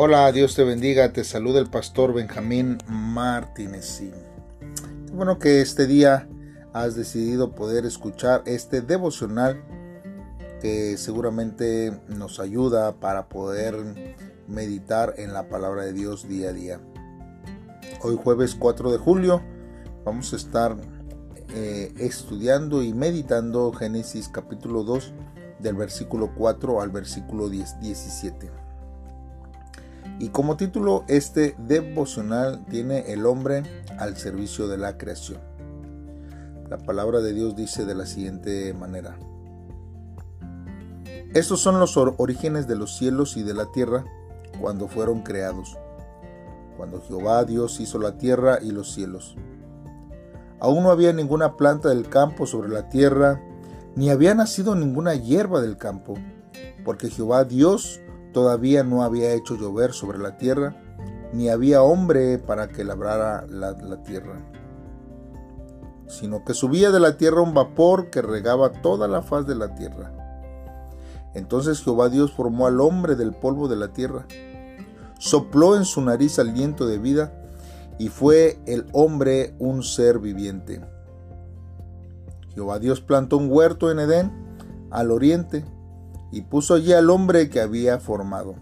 Hola, Dios te bendiga, te saluda el pastor Benjamín Martínez. Bueno que este día has decidido poder escuchar este devocional que seguramente nos ayuda para poder meditar en la palabra de Dios día a día. Hoy jueves 4 de julio vamos a estar eh, estudiando y meditando Génesis capítulo 2 del versículo 4 al versículo 10, 17. Y como título, este devocional tiene el hombre al servicio de la creación. La palabra de Dios dice de la siguiente manera. Estos son los orígenes de los cielos y de la tierra cuando fueron creados, cuando Jehová Dios hizo la tierra y los cielos. Aún no había ninguna planta del campo sobre la tierra, ni había nacido ninguna hierba del campo, porque Jehová Dios Todavía no había hecho llover sobre la tierra, ni había hombre para que labrara la, tierra, sino que subía de la tierra un vapor que regaba toda la faz de la tierra. Entonces Jehová Dios formó al hombre del polvo de la tierra, sopló en su nariz aliento de vida, y fue el hombre un ser viviente. Jehová Dios plantó un huerto en Edén, al oriente, y puso allí al hombre que había formado.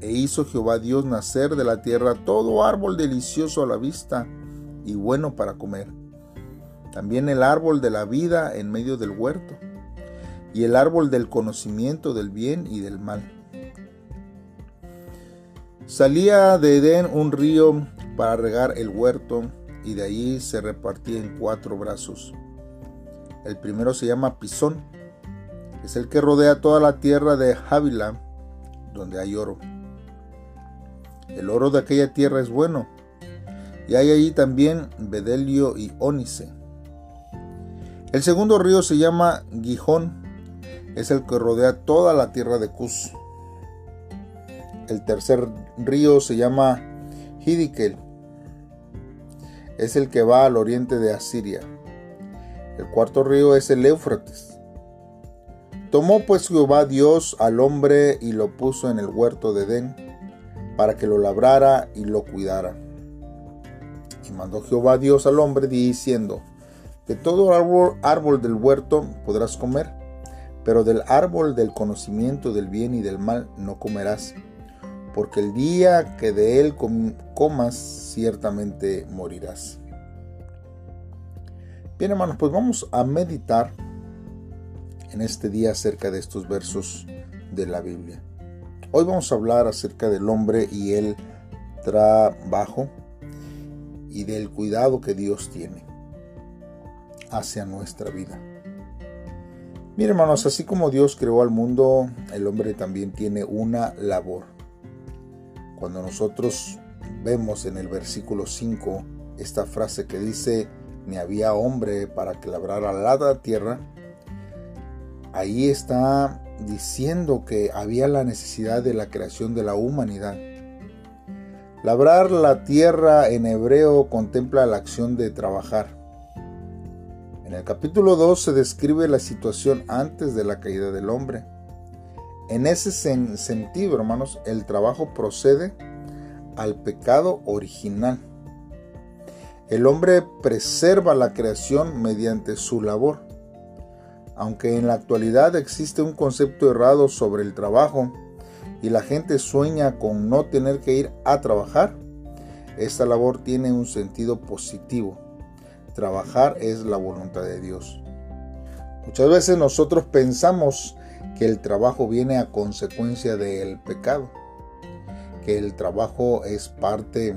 E hizo Jehová Dios nacer de la tierra todo árbol delicioso a la vista y bueno para comer. También el árbol de la vida en medio del huerto, y el árbol del conocimiento del bien y del mal. Salía de Edén un río para regar el huerto, y de allí se repartía en cuatro brazos. El primero se llama Pisón, es el que rodea toda la tierra de Javila, donde hay oro. El oro de aquella tierra es bueno, y hay allí también bedelio y ónice. El segundo río se llama Gijón, es el que rodea toda la tierra de Cus. El tercer río se llama Hidikel, es el que va al oriente de Asiria. El cuarto río es el Éufrates. Tomó pues Jehová Dios al hombre y lo puso en el huerto de Edén, para que lo labrara y lo cuidara. Y mandó Jehová Dios al hombre diciendo, de todo árbol, del huerto podrás comer, pero del árbol del conocimiento del bien y del mal no comerás, porque el día que de él comas ciertamente morirás. Bien hermanos, pues vamos a meditar en este día acerca de estos versos de la Biblia. Hoy vamos a hablar acerca del hombre y el trabajo y del cuidado que Dios tiene hacia nuestra vida. Miren hermanos, así como Dios creó al mundo, el hombre también tiene una labor. Cuando nosotros vemos en el versículo 5 esta frase que dice, ni había hombre para que labrara la tierra, ahí está diciendo que había la necesidad de la creación de la humanidad. Labrar la tierra en hebreo contempla la acción de trabajar. En el capítulo 2 se describe la situación antes de la caída del hombre. En ese sentido, hermanos, el trabajo procede al pecado original. El hombre preserva la creación mediante su labor. Aunque en la actualidad existe un concepto errado sobre el trabajo y la gente sueña con no tener que ir a trabajar, esta labor tiene un sentido positivo. Trabajar es la voluntad de Dios. Muchas veces nosotros pensamos que el trabajo viene a consecuencia del pecado, que el trabajo es parte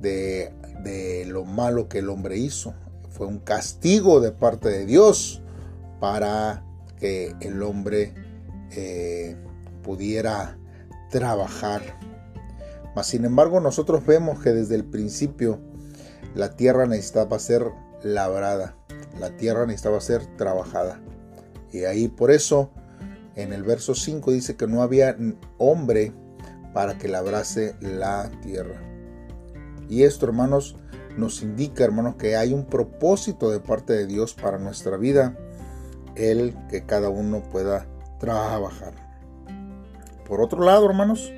de, lo malo que el hombre hizo. Fue un castigo de parte de Dios para que el hombre eh, pudiera trabajar. Mas sin embargo nosotros vemos que desde el principio la tierra necesitaba ser labrada, la tierra necesitaba ser trabajada. Y ahí por eso en el verso 5 dice que no había hombre para que labrase la tierra. Y esto, hermanos, nos indica, hermanos, que hay un propósito de parte de Dios para nuestra vida el que cada uno pueda trabajar. Por otro lado, hermanos,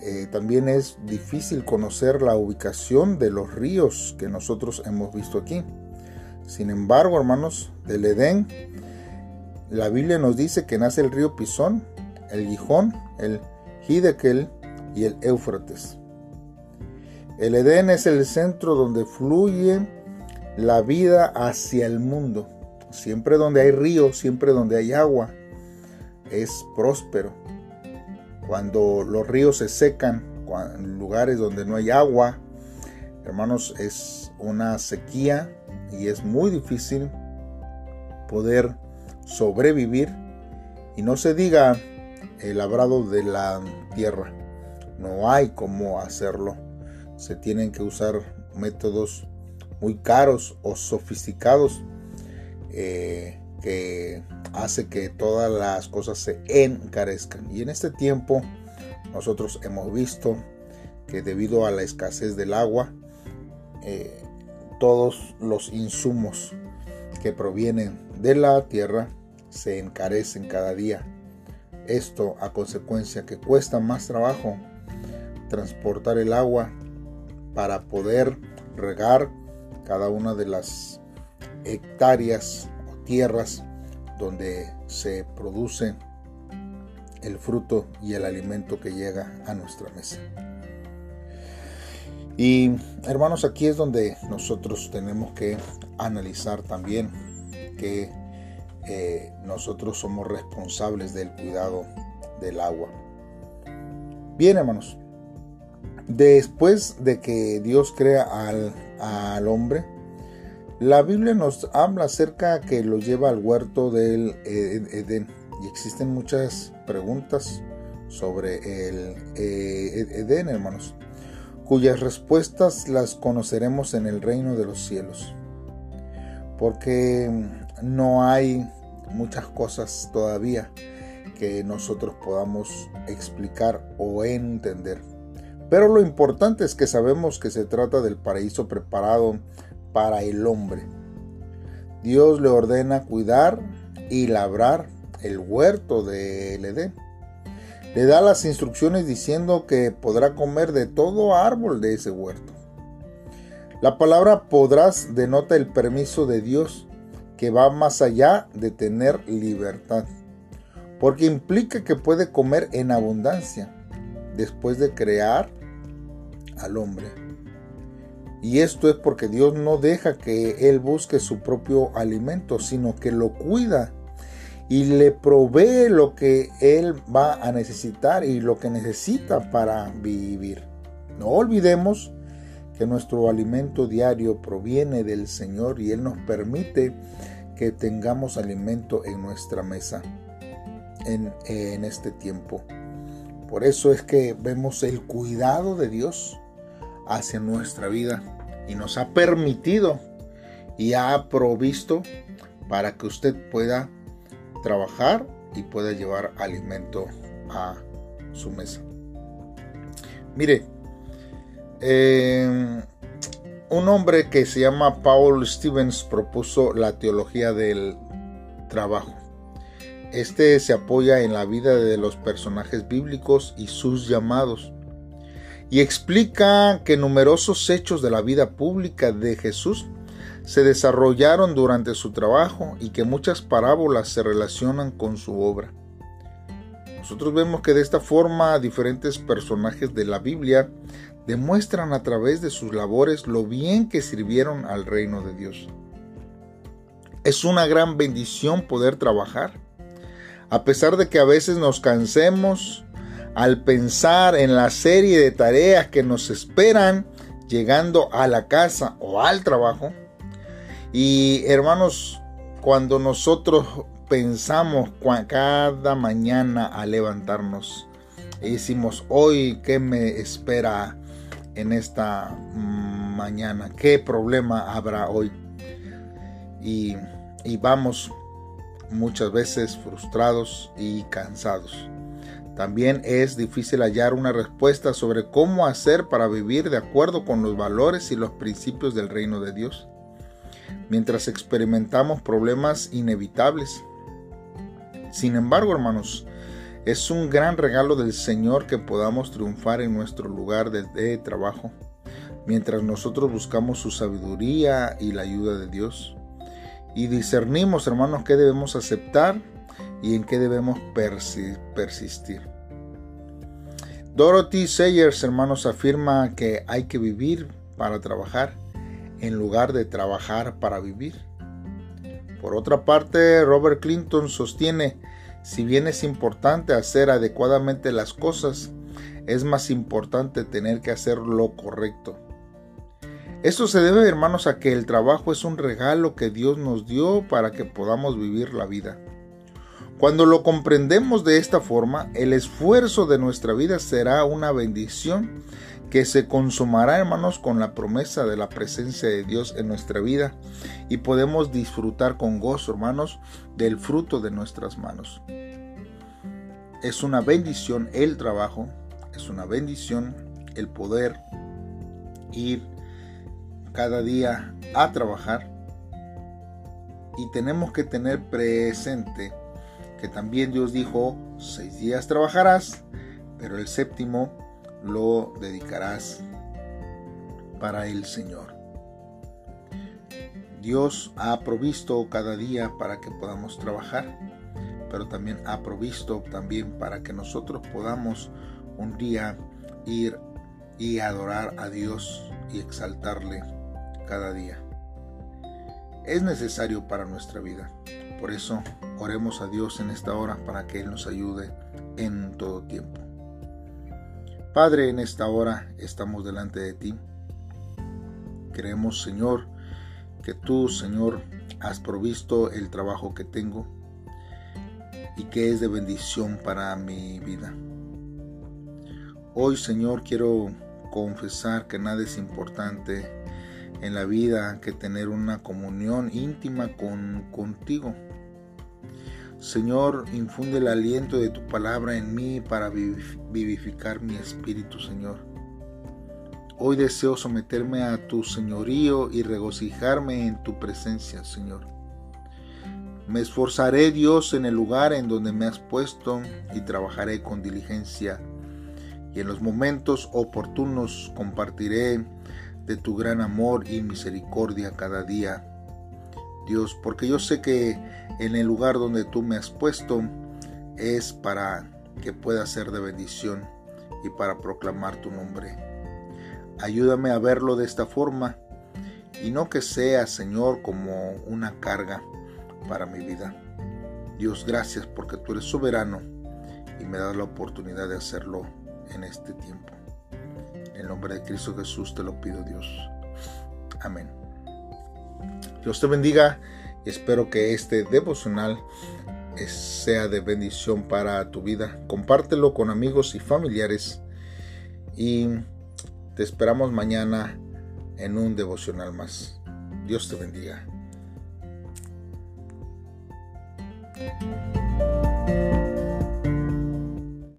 eh, también es difícil conocer la ubicación de los ríos que nosotros hemos visto aquí. Sin embargo, hermanos, del Edén, la Biblia nos dice que nace el río Pisón, el Gijón, el Hidekel y el Éufrates. El Edén es el centro donde fluye la vida hacia el mundo. Siempre donde hay río, siempre donde hay agua, es próspero. Cuando los ríos se secan, en lugares donde no hay agua, hermanos, es una sequía y es muy difícil poder sobrevivir y no se diga el labrado de la tierra. No hay cómo hacerlo. Se tienen que usar métodos muy caros o sofisticados eh, que hace que todas las cosas se encarezcan. Y en este tiempo nosotros hemos visto que debido a la escasez del agua, eh, todos los insumos que provienen de la tierra se encarecen cada día. Esto a consecuencia que cuesta más trabajo transportar el agua para poder regar cada una de las hectáreas o tierras donde se produce el fruto y el alimento que llega a nuestra mesa. Y hermanos, aquí es donde nosotros tenemos que analizar también que eh, nosotros somos responsables del cuidado del agua. Bien, hermanos, después de que Dios crea al, al hombre, la Biblia nos habla acerca que lo lleva al huerto del Edén y existen muchas preguntas sobre el eh, Edén, hermanos, cuyas respuestas las conoceremos en el reino de los cielos. Porque no hay muchas cosas todavía que nosotros podamos explicar o entender. Pero lo importante es que sabemos que se trata del paraíso preparado para el hombre. Dios le ordena cuidar y labrar el huerto del Edén. Le da las instrucciones diciendo que podrá comer de todo árbol de ese huerto. La palabra podrás denota el permiso de Dios que va más allá de tener libertad, porque implica que puede comer en abundancia después de crear al hombre. Y esto es porque Dios no deja que Él busque su propio alimento, sino que lo cuida y le provee lo que Él va a necesitar y lo que necesita para vivir. No olvidemos que nuestro alimento diario proviene del Señor y Él nos permite que tengamos alimento en nuestra mesa en, este tiempo. Por eso es que vemos el cuidado de Dios hacia nuestra vida y nos ha permitido y ha provisto para que usted pueda trabajar y pueda llevar alimento a su mesa. Mire, eh, un hombre que se llama Paul Stevens propuso la teología del trabajo. Este se apoya en la vida de los personajes bíblicos y sus llamados y explica que numerosos hechos de la vida pública de Jesús se desarrollaron durante su trabajo y que muchas parábolas se relacionan con su obra. Nosotros vemos que de esta forma diferentes personajes de la Biblia demuestran a través de sus labores lo bien que sirvieron al reino de Dios. Es una gran bendición poder trabajar. A pesar de que a veces nos cansemos, al pensar en la serie de tareas que nos esperan llegando a la casa o al trabajo. Y hermanos, cuando nosotros pensamos cada mañana al levantarnos y decimos, hoy, ¿qué me espera en esta mañana? ¿Qué problema habrá hoy? Y, y vamos muchas veces frustrados y cansados. También es difícil hallar una respuesta sobre cómo hacer para vivir de acuerdo con los valores y los principios del reino de Dios. Mientras experimentamos problemas inevitables. Sin embargo, hermanos, Es un gran regalo del Señor que podamos triunfar en nuestro lugar de, trabajo, mientras nosotros buscamos su sabiduría y la ayuda de Dios. Y discernimos, hermanos, qué debemos aceptar y en qué debemos persistir. Dorothy Sayers, hermanos, afirma que hay que vivir para trabajar en lugar de trabajar para vivir. Por otra parte, Robert Clinton sostiene, si bien es importante hacer adecuadamente las cosas, es más importante tener que hacer lo correcto. Esto se debe, hermanos, a que el trabajo es un regalo que Dios nos dio para que podamos vivir la vida. Cuando lo comprendemos de esta forma, el esfuerzo de nuestra vida será una bendición que se consumará, hermanos, con la promesa de la presencia de Dios en nuestra vida y podemos disfrutar con gozo, hermanos, del fruto de nuestras manos. Es una bendición el trabajo, es una bendición el poder ir cada día a trabajar y tenemos que tener presente que también Dios dijo, seis días trabajarás, pero el séptimo lo dedicarás para el Señor. Dios ha provisto cada día para que podamos trabajar, pero también ha provisto también para que nosotros podamos un día ir y adorar a Dios y exaltarle cada día. Es necesario para nuestra vida. Por eso oremos a Dios en esta hora para que Él nos ayude en todo tiempo. Padre, en esta hora estamos delante de ti. Creemos, Señor, que tú, Señor, has provisto el trabajo que tengo y que es de bendición para mi vida. Hoy, Señor, quiero confesar que nada es importante en la vida que tener una comunión íntima con contigo. Señor, infunde el aliento de tu palabra en mí para vivificar mi espíritu, Señor. Hoy deseo someterme a tu señorío y regocijarme en tu presencia, Señor. Me esforzaré, Dios, en el lugar en donde me has puesto y trabajaré con diligencia. Y en los momentos oportunos compartiré de tu gran amor y misericordia cada día Dios, porque yo sé que en el lugar donde tú me has puesto es para que pueda ser de bendición y para proclamar tu nombre. Ayúdame a verlo de esta forma y no que sea, Señor, como una carga para mi vida. Dios, gracias porque tú eres soberano y me das la oportunidad de hacerlo en este tiempo. En el nombre de Cristo Jesús te lo pido, Dios. Amén. Dios te bendiga y espero que este devocional sea de bendición para tu vida. Compártelo con amigos y familiares y te esperamos mañana en un devocional más. Dios te bendiga.